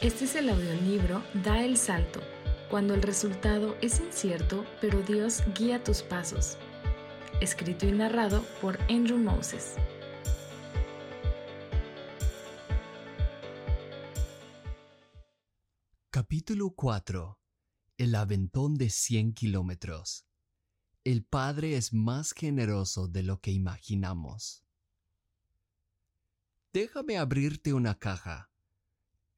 Este es el audiolibro Da el Salto, cuando el resultado es incierto, pero Dios guía tus pasos. Escrito y narrado por Andrew Moses. Capítulo 4 El aventón de 100 kilómetros. El Padre es más generoso de lo que imaginamos. Déjame abrirte una caja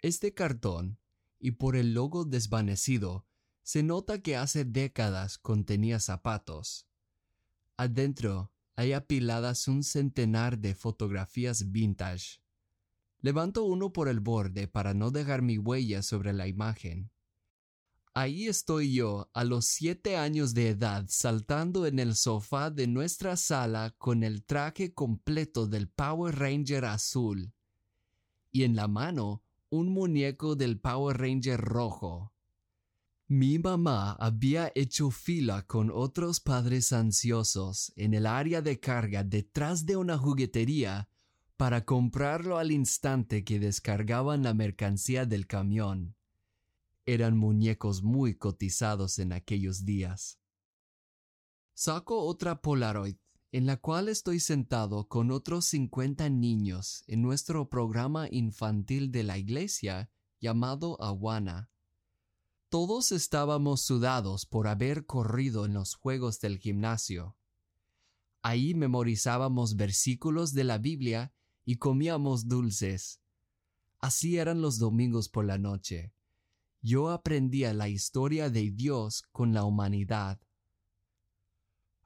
este cartón, y por el logo desvanecido, se nota que hace décadas contenía zapatos. Adentro hay apiladas un centenar de fotografías vintage. Levanto uno por el borde para no dejar mi huella sobre la imagen. Ahí estoy yo a los siete años de edad saltando en el sofá de nuestra sala con el traje completo del Power Ranger azul y en la mano un muñeco del Power Ranger rojo. Mi mamá había hecho fila con otros padres ansiosos en el área de carga detrás de una juguetería para comprarlo al instante que descargaban la mercancía del camión. Eran muñecos muy cotizados en aquellos días. Saco otra Polaroid en la cual estoy sentado con otros 50 niños en nuestro programa infantil de la iglesia llamado Awana. Todos estábamos sudados por haber corrido en los juegos del gimnasio. Ahí memorizábamos versículos de la Biblia y comíamos dulces. Así eran los domingos por la noche. Yo aprendía la historia de Dios con la humanidad.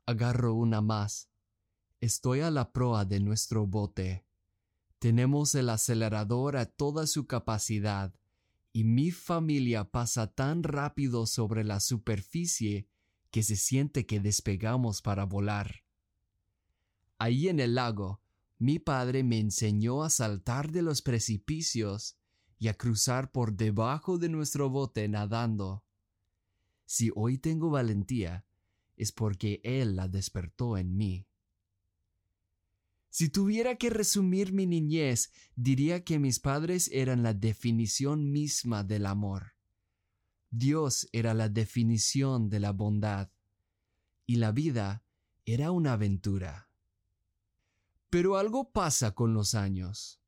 Agarro una más Estoy a la proa de nuestro bote. Tenemos el acelerador a toda su capacidad y mi familia pasa tan rápido sobre la superficie que se siente que despegamos para volar. Ahí en el lago, mi padre me enseñó a saltar de los precipicios y a cruzar por debajo de nuestro bote nadando. Si hoy tengo valentía, es porque él la despertó en mí. Si tuviera que resumir mi niñez, diría que mis padres eran la definición misma del amor. Dios era la definición de la bondad. Y la vida era una aventura. Pero algo pasa con los años.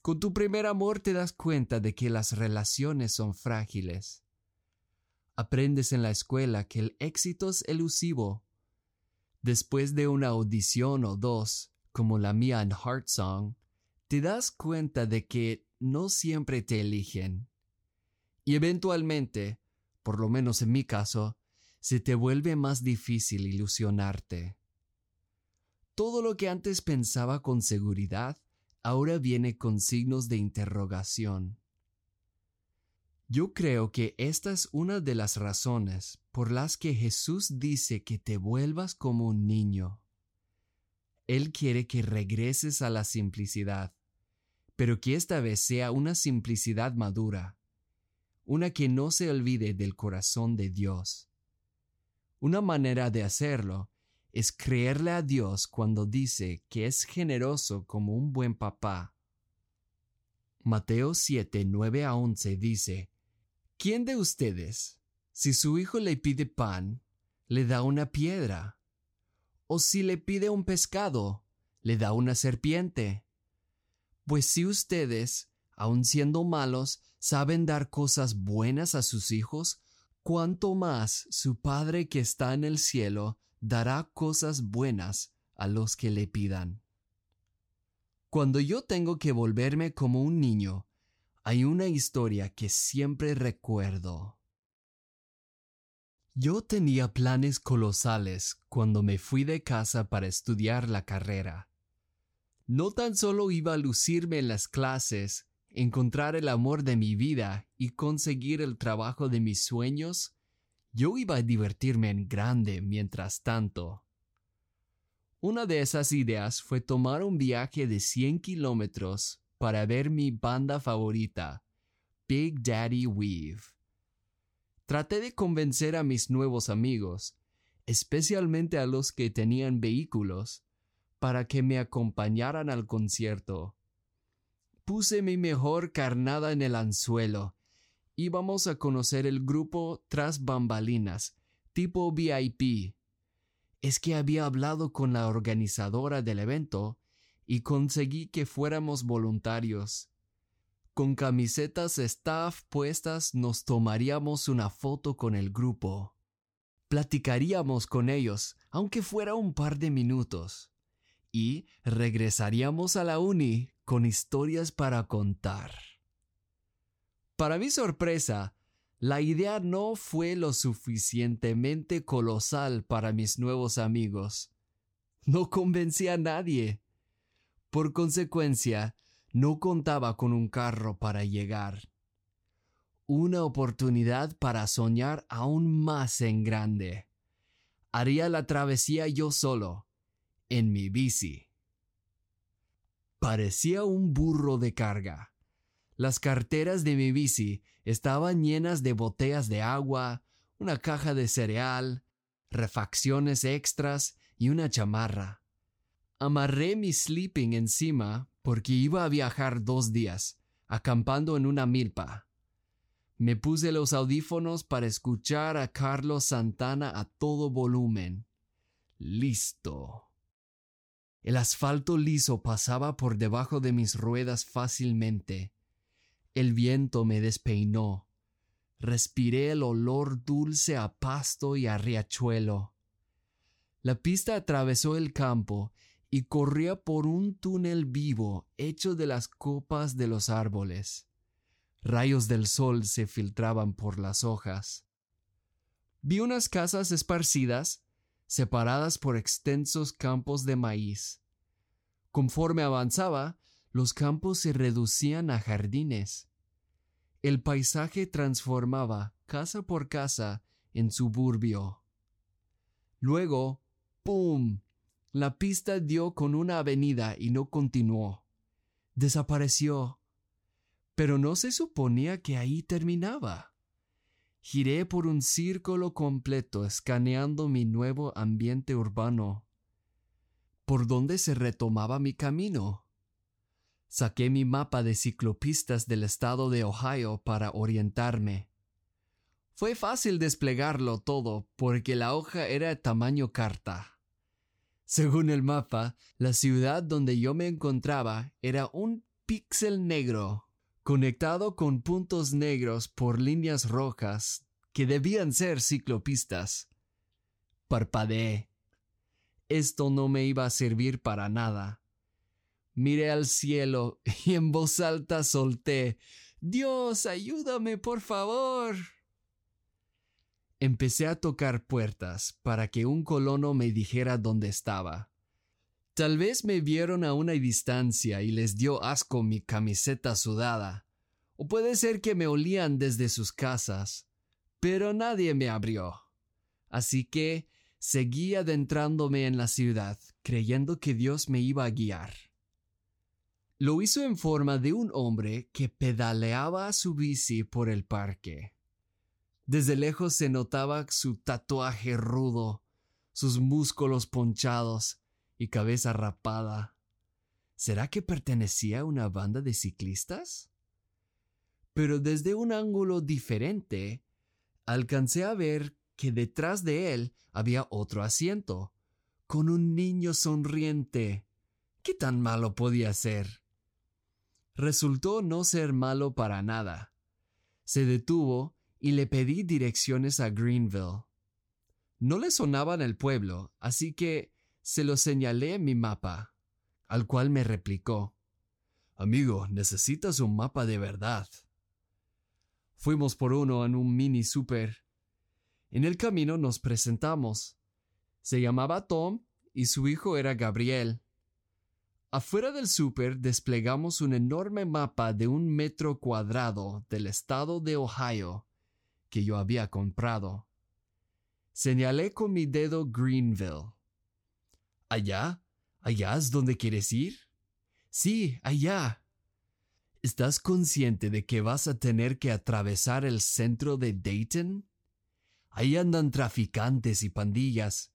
Con tu primer amor te das cuenta de que las relaciones son frágiles. Aprendes en la escuela que el éxito es elusivo. Después de una audición o dos, como la mía en Heart Song, te das cuenta de que no siempre te eligen. Y eventualmente, por lo menos en mi caso, se te vuelve más difícil ilusionarte. Todo lo que antes pensaba con seguridad ahora viene con signos de interrogación. Yo creo que esta es una de las razones por las que Jesús dice que te vuelvas como un niño. Él quiere que regreses a la simplicidad, pero que esta vez sea una simplicidad madura, una que no se olvide del corazón de Dios. Una manera de hacerlo es creerle a Dios cuando dice que es generoso como un buen papá. Mateo 7, 9 a 11 dice, ¿Quién de ustedes, si su hijo le pide pan, le da una piedra? O si le pide un pescado, le da una serpiente. Pues si ustedes, aun siendo malos, saben dar cosas buenas a sus hijos, cuánto más su Padre que está en el cielo dará cosas buenas a los que le pidan. Cuando yo tengo que volverme como un niño, hay una historia que siempre recuerdo. Yo tenía planes colosales cuando me fui de casa para estudiar la carrera. No tan solo iba a lucirme en las clases, encontrar el amor de mi vida y conseguir el trabajo de mis sueños, yo iba a divertirme en grande mientras tanto. Una de esas ideas fue tomar un viaje de 100 kilómetros para ver mi banda favorita, Big Daddy Weave. Traté de convencer a mis nuevos amigos, especialmente a los que tenían vehículos, para que me acompañaran al concierto. puse mi mejor carnada en el anzuelo. Íbamos a conocer el grupo tras bambalinas, tipo VIP. Es que había hablado con la organizadora del evento y conseguí que fuéramos voluntarios. Con camisetas staff puestas nos tomaríamos una foto con el grupo. Platicaríamos con ellos, aunque fuera un par de minutos. Y regresaríamos a la uni con historias para contar. Para mi sorpresa, la idea no fue lo suficientemente colosal para mis nuevos amigos. No convencí a nadie. Por consecuencia, no contaba con un carro para llegar. Una oportunidad para soñar aún más en grande. Haría la travesía yo solo, en mi bici. Parecía un burro de carga. Las carteras de mi bici estaban llenas de botellas de agua, una caja de cereal, refacciones extras y una chamarra. Amarré mi sleeping encima porque iba a viajar dos días, acampando en una milpa. Me puse los audífonos para escuchar a Carlos Santana a todo volumen. Listo. El asfalto liso pasaba por debajo de mis ruedas fácilmente. El viento me despeinó. Respiré el olor dulce a pasto y a riachuelo. La pista atravesó el campo y corría por un túnel vivo hecho de las copas de los árboles. Rayos del sol se filtraban por las hojas. Vi unas casas esparcidas, separadas por extensos campos de maíz. Conforme avanzaba, los campos se reducían a jardines. El paisaje transformaba casa por casa en suburbio. Luego, ¡pum! La pista dio con una avenida y no continuó. Desapareció. Pero no se suponía que ahí terminaba. Giré por un círculo completo escaneando mi nuevo ambiente urbano. ¿Por dónde se retomaba mi camino? Saqué mi mapa de ciclopistas del estado de Ohio para orientarme. Fue fácil desplegarlo todo porque la hoja era tamaño carta. Según el mapa, la ciudad donde yo me encontraba era un píxel negro, conectado con puntos negros por líneas rojas que debían ser ciclopistas. Parpadeé. Esto no me iba a servir para nada. Miré al cielo y en voz alta solté Dios, ayúdame, por favor. Empecé a tocar puertas para que un colono me dijera dónde estaba. Tal vez me vieron a una distancia y les dio asco mi camiseta sudada, o puede ser que me olían desde sus casas, pero nadie me abrió. Así que seguí adentrándome en la ciudad, creyendo que Dios me iba a guiar. Lo hizo en forma de un hombre que pedaleaba su bici por el parque. Desde lejos se notaba su tatuaje rudo, sus músculos ponchados y cabeza rapada. ¿Será que pertenecía a una banda de ciclistas? Pero desde un ángulo diferente, alcancé a ver que detrás de él había otro asiento, con un niño sonriente. ¿Qué tan malo podía ser? Resultó no ser malo para nada. Se detuvo y le pedí direcciones a Greenville. No le sonaban el pueblo, así que se lo señalé en mi mapa, al cual me replicó Amigo, necesitas un mapa de verdad. Fuimos por uno en un mini super. En el camino nos presentamos. Se llamaba Tom y su hijo era Gabriel. Afuera del super desplegamos un enorme mapa de un metro cuadrado del estado de Ohio que yo había comprado. Señalé con mi dedo Greenville. ¿Allá? ¿Allá es donde quieres ir? Sí, allá. ¿Estás consciente de que vas a tener que atravesar el centro de Dayton? Ahí andan traficantes y pandillas.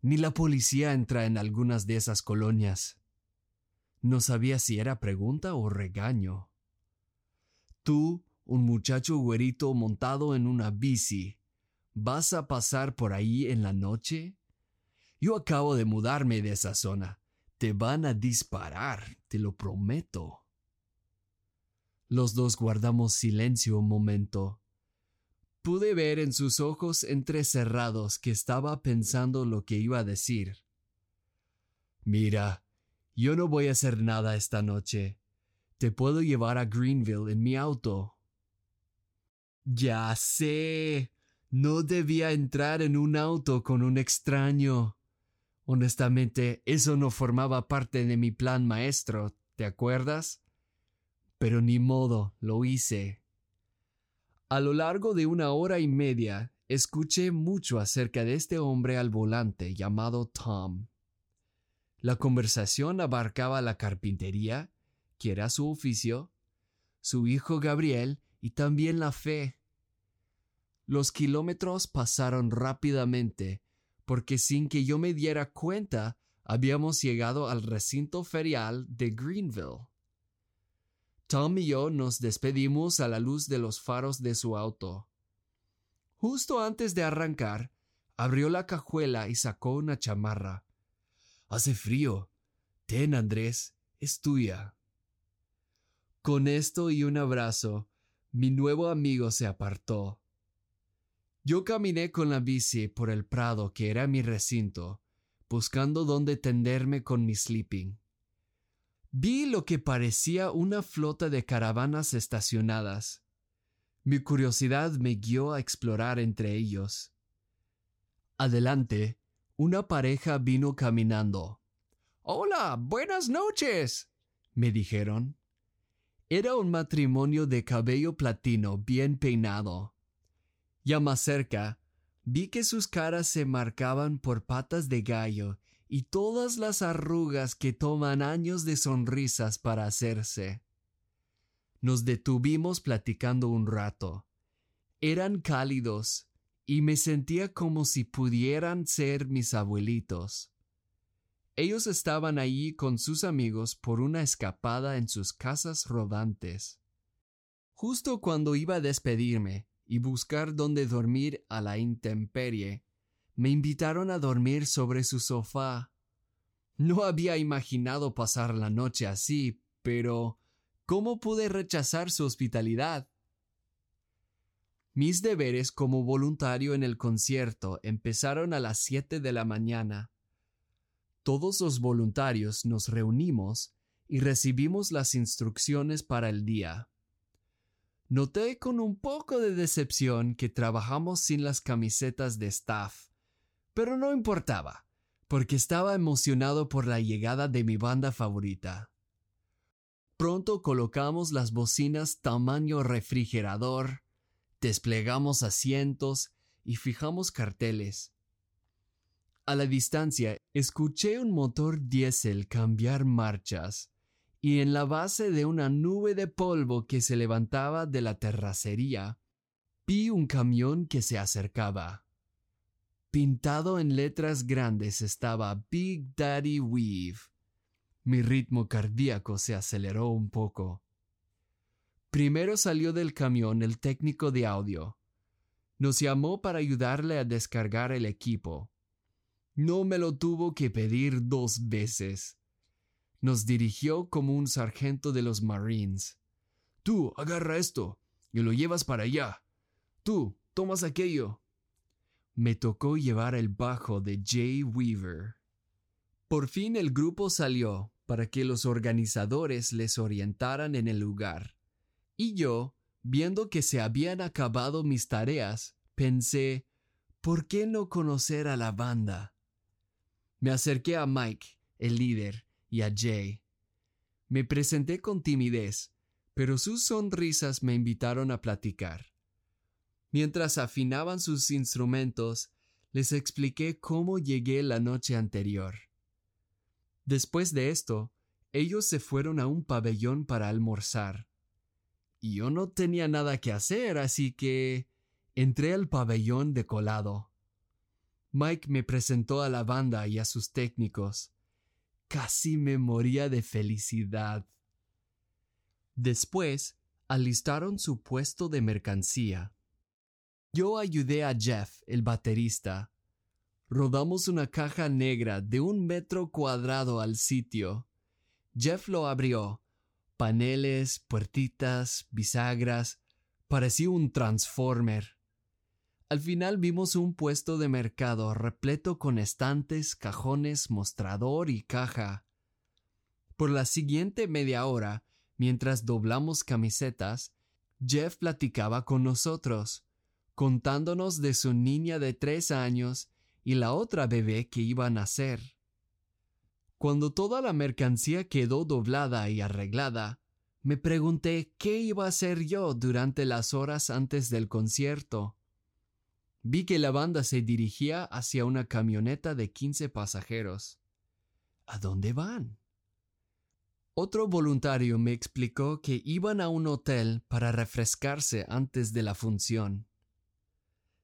Ni la policía entra en algunas de esas colonias. No sabía si era pregunta o regaño. Tú, un muchacho güerito montado en una bici, ¿vas a pasar por ahí en la noche? Yo acabo de mudarme de esa zona. Te van a disparar, te lo prometo. Los dos guardamos silencio un momento. Pude ver en sus ojos entrecerrados que estaba pensando lo que iba a decir. Mira, yo no voy a hacer nada esta noche. Te puedo llevar a Greenville en mi auto. Ya sé. No debía entrar en un auto con un extraño. Honestamente, eso no formaba parte de mi plan maestro, ¿te acuerdas? Pero ni modo, lo hice. A lo largo de una hora y media, escuché mucho acerca de este hombre al volante llamado Tom. La conversación abarcaba la carpintería, que era su oficio, su hijo Gabriel y también la fe. Los kilómetros pasaron rápidamente porque sin que yo me diera cuenta habíamos llegado al recinto ferial de Greenville. Tom y yo nos despedimos a la luz de los faros de su auto. Justo antes de arrancar, abrió la cajuela y sacó una chamarra. Hace frío. Ten, Andrés, es tuya. Con esto y un abrazo, mi nuevo amigo se apartó. Yo caminé con la bici por el prado que era mi recinto, buscando dónde tenderme con mi sleeping. Vi lo que parecía una flota de caravanas estacionadas. Mi curiosidad me guió a explorar entre ellos. Adelante, una pareja vino caminando. Hola, buenas noches, me dijeron. Era un matrimonio de cabello platino bien peinado. Ya más cerca, vi que sus caras se marcaban por patas de gallo y todas las arrugas que toman años de sonrisas para hacerse. Nos detuvimos platicando un rato. Eran cálidos y me sentía como si pudieran ser mis abuelitos. Ellos estaban allí con sus amigos por una escapada en sus casas rodantes. Justo cuando iba a despedirme, y buscar dónde dormir a la intemperie, me invitaron a dormir sobre su sofá. No había imaginado pasar la noche así, pero ¿cómo pude rechazar su hospitalidad? Mis deberes como voluntario en el concierto empezaron a las siete de la mañana. Todos los voluntarios nos reunimos y recibimos las instrucciones para el día. Noté con un poco de decepción que trabajamos sin las camisetas de staff, pero no importaba, porque estaba emocionado por la llegada de mi banda favorita. Pronto colocamos las bocinas tamaño refrigerador, desplegamos asientos y fijamos carteles. A la distancia escuché un motor diésel cambiar marchas y en la base de una nube de polvo que se levantaba de la terracería, vi un camión que se acercaba. Pintado en letras grandes estaba Big Daddy Weave. Mi ritmo cardíaco se aceleró un poco. Primero salió del camión el técnico de audio. Nos llamó para ayudarle a descargar el equipo. No me lo tuvo que pedir dos veces nos dirigió como un sargento de los Marines. Tú, agarra esto y lo llevas para allá. Tú, tomas aquello. Me tocó llevar el bajo de Jay Weaver. Por fin el grupo salió para que los organizadores les orientaran en el lugar. Y yo, viendo que se habían acabado mis tareas, pensé, ¿por qué no conocer a la banda? Me acerqué a Mike, el líder, y a Jay. Me presenté con timidez, pero sus sonrisas me invitaron a platicar. Mientras afinaban sus instrumentos, les expliqué cómo llegué la noche anterior. Después de esto, ellos se fueron a un pabellón para almorzar. Y yo no tenía nada que hacer, así que entré al pabellón de colado. Mike me presentó a la banda y a sus técnicos, Casi me moría de felicidad. Después, alistaron su puesto de mercancía. Yo ayudé a Jeff, el baterista. Rodamos una caja negra de un metro cuadrado al sitio. Jeff lo abrió. Paneles, puertitas, bisagras. Parecía un transformer. Al final vimos un puesto de mercado repleto con estantes, cajones, mostrador y caja. Por la siguiente media hora, mientras doblamos camisetas, Jeff platicaba con nosotros, contándonos de su niña de tres años y la otra bebé que iba a nacer. Cuando toda la mercancía quedó doblada y arreglada, me pregunté qué iba a hacer yo durante las horas antes del concierto. Vi que la banda se dirigía hacia una camioneta de 15 pasajeros. ¿A dónde van? Otro voluntario me explicó que iban a un hotel para refrescarse antes de la función.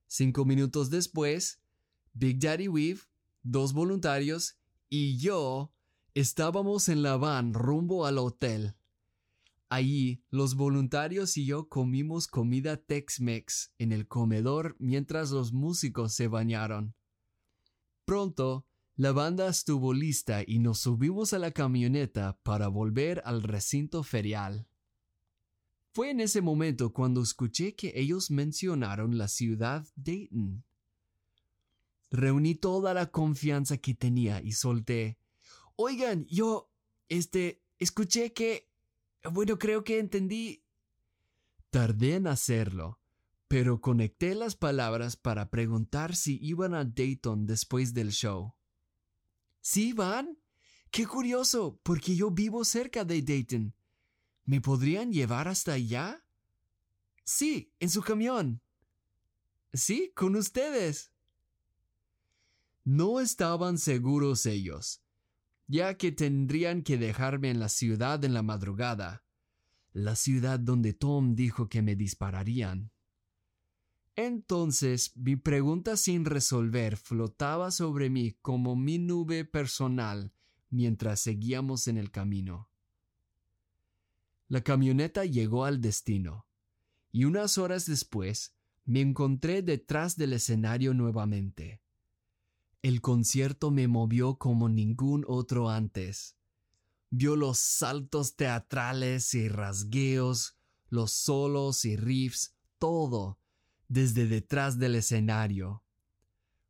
Cinco minutos después, Big Daddy Weave, dos voluntarios y yo estábamos en la van rumbo al hotel. Allí, los voluntarios y yo comimos comida Tex-Mex en el comedor mientras los músicos se bañaron. Pronto, la banda estuvo lista y nos subimos a la camioneta para volver al recinto ferial. Fue en ese momento cuando escuché que ellos mencionaron la ciudad Dayton. Reuní toda la confianza que tenía y solté. Oigan, yo, este, escuché que bueno, creo que entendí. Tardé en hacerlo, pero conecté las palabras para preguntar si iban a Dayton después del show. ¿Sí van? Qué curioso, porque yo vivo cerca de Dayton. ¿Me podrían llevar hasta allá? Sí, en su camión. Sí, con ustedes. No estaban seguros ellos, ya que tendrían que dejarme en la ciudad en la madrugada, la ciudad donde Tom dijo que me dispararían. Entonces mi pregunta sin resolver flotaba sobre mí como mi nube personal mientras seguíamos en el camino. La camioneta llegó al destino, y unas horas después me encontré detrás del escenario nuevamente. El concierto me movió como ningún otro antes. Vio los saltos teatrales y rasgueos, los solos y riffs, todo, desde detrás del escenario.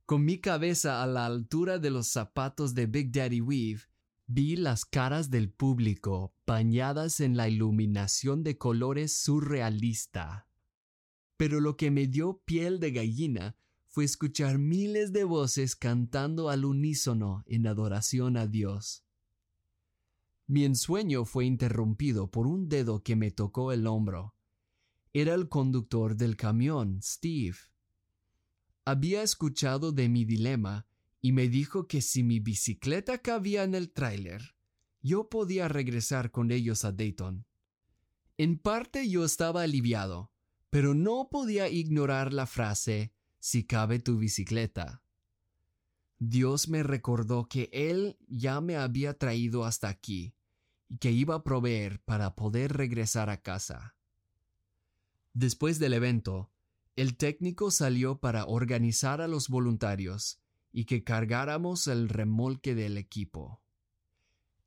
Con mi cabeza a la altura de los zapatos de Big Daddy Weave, vi las caras del público bañadas en la iluminación de colores surrealista. Pero lo que me dio piel de gallina fue escuchar miles de voces cantando al unísono en adoración a Dios. Mi ensueño fue interrumpido por un dedo que me tocó el hombro. Era el conductor del camión, Steve. Había escuchado de mi dilema y me dijo que si mi bicicleta cabía en el tráiler, yo podía regresar con ellos a Dayton. En parte yo estaba aliviado, pero no podía ignorar la frase si cabe tu bicicleta. Dios me recordó que Él ya me había traído hasta aquí y que iba a proveer para poder regresar a casa. Después del evento, el técnico salió para organizar a los voluntarios y que cargáramos el remolque del equipo.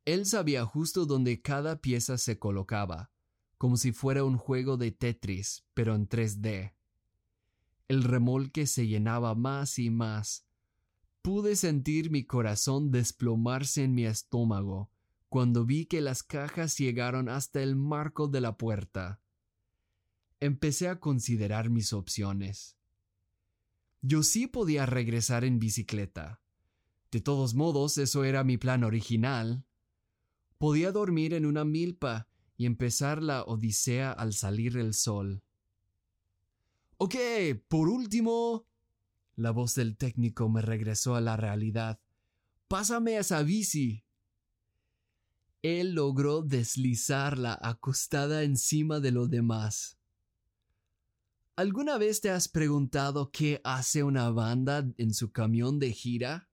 Él sabía justo dónde cada pieza se colocaba, como si fuera un juego de Tetris, pero en 3D. El remolque se llenaba más y más. Pude sentir mi corazón desplomarse en mi estómago cuando vi que las cajas llegaron hasta el marco de la puerta. Empecé a considerar mis opciones. Yo sí podía regresar en bicicleta. De todos modos, eso era mi plan original. Podía dormir en una milpa y empezar la odisea al salir el sol. Ok, por último. La voz del técnico me regresó a la realidad. Pásame esa bici. Él logró deslizarla acostada encima de lo demás. ¿Alguna vez te has preguntado qué hace una banda en su camión de gira?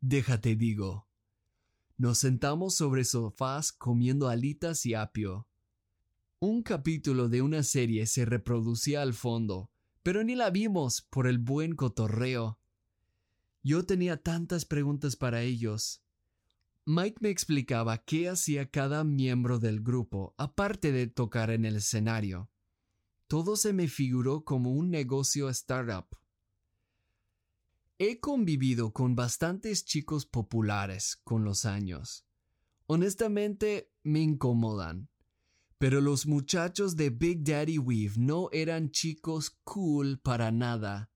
Déjate digo. Nos sentamos sobre sofás comiendo alitas y apio. Un capítulo de una serie se reproducía al fondo, pero ni la vimos por el buen cotorreo. Yo tenía tantas preguntas para ellos. Mike me explicaba qué hacía cada miembro del grupo, aparte de tocar en el escenario. Todo se me figuró como un negocio startup. He convivido con bastantes chicos populares con los años. Honestamente, me incomodan. Pero los muchachos de Big Daddy Weave no eran chicos cool para nada.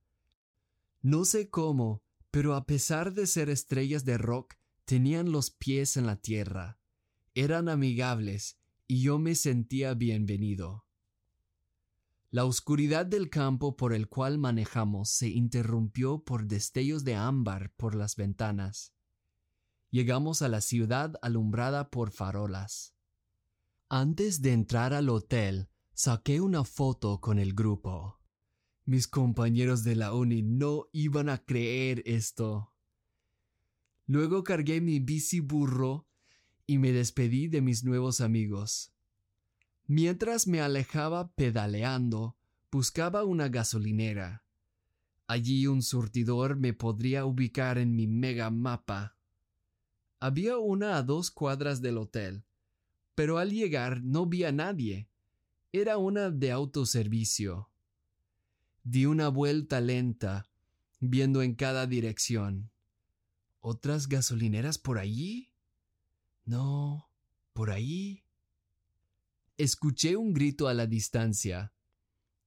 No sé cómo, pero a pesar de ser estrellas de rock, tenían los pies en la tierra. Eran amigables y yo me sentía bienvenido. La oscuridad del campo por el cual manejamos se interrumpió por destellos de ámbar por las ventanas. Llegamos a la ciudad alumbrada por farolas. Antes de entrar al hotel, saqué una foto con el grupo. Mis compañeros de la uni no iban a creer esto. Luego cargué mi bici burro y me despedí de mis nuevos amigos. Mientras me alejaba pedaleando, buscaba una gasolinera. Allí un surtidor me podría ubicar en mi mega mapa. Había una a dos cuadras del hotel, pero al llegar no vi a nadie. Era una de autoservicio. Di una vuelta lenta, viendo en cada dirección. ¿Otras gasolineras por allí? No, por ahí. Escuché un grito a la distancia.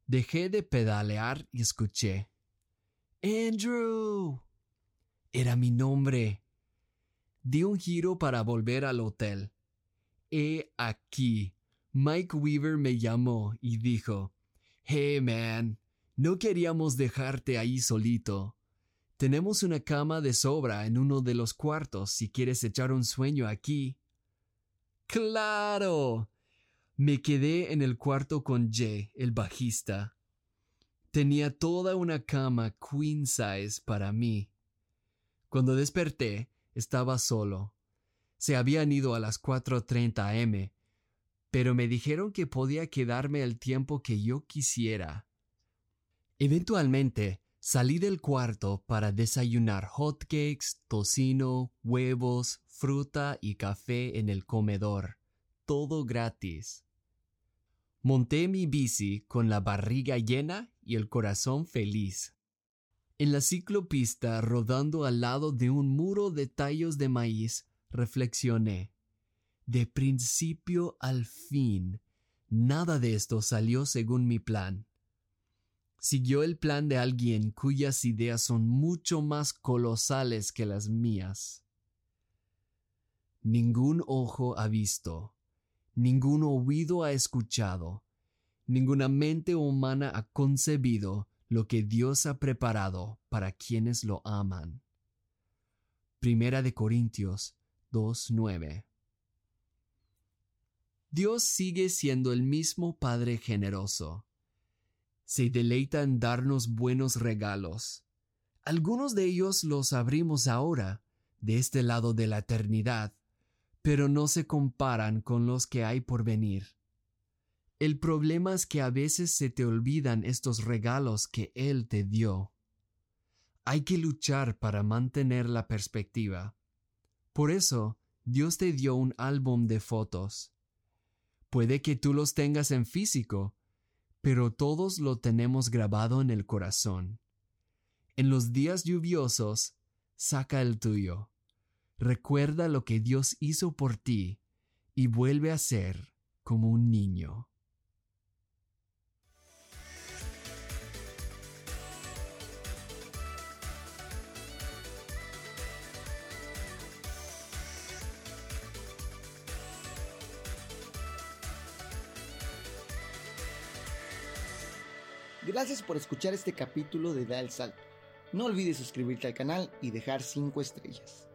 Dejé de pedalear y escuché. Andrew. Era mi nombre. Di un giro para volver al hotel. He aquí. Mike Weaver me llamó y dijo, Hey man, no queríamos dejarte ahí solito. Tenemos una cama de sobra en uno de los cuartos si quieres echar un sueño aquí. Claro. Me quedé en el cuarto con Jay, el bajista. Tenía toda una cama queen size para mí. Cuando desperté, estaba solo. Se habían ido a las 4.30 am, pero me dijeron que podía quedarme el tiempo que yo quisiera. Eventualmente, salí del cuarto para desayunar hotcakes, tocino, huevos, fruta y café en el comedor, todo gratis. Monté mi bici con la barriga llena y el corazón feliz. En la ciclopista, rodando al lado de un muro de tallos de maíz, reflexioné. De principio al fin, nada de esto salió según mi plan. Siguió el plan de alguien cuyas ideas son mucho más colosales que las mías. Ningún ojo ha visto, ningún oído ha escuchado, ninguna mente humana ha concebido lo que Dios ha preparado para quienes lo aman. Primera de Corintios 2.9 Dios sigue siendo el mismo Padre generoso. Se deleita en darnos buenos regalos. Algunos de ellos los abrimos ahora, de este lado de la eternidad, pero no se comparan con los que hay por venir. El problema es que a veces se te olvidan estos regalos que Él te dio. Hay que luchar para mantener la perspectiva. Por eso, Dios te dio un álbum de fotos. Puede que tú los tengas en físico, pero todos lo tenemos grabado en el corazón. En los días lluviosos, saca el tuyo. Recuerda lo que Dios hizo por ti y vuelve a ser como un niño. Gracias por escuchar este capítulo de Da el Salto. No olvides suscribirte al canal y dejar 5 estrellas.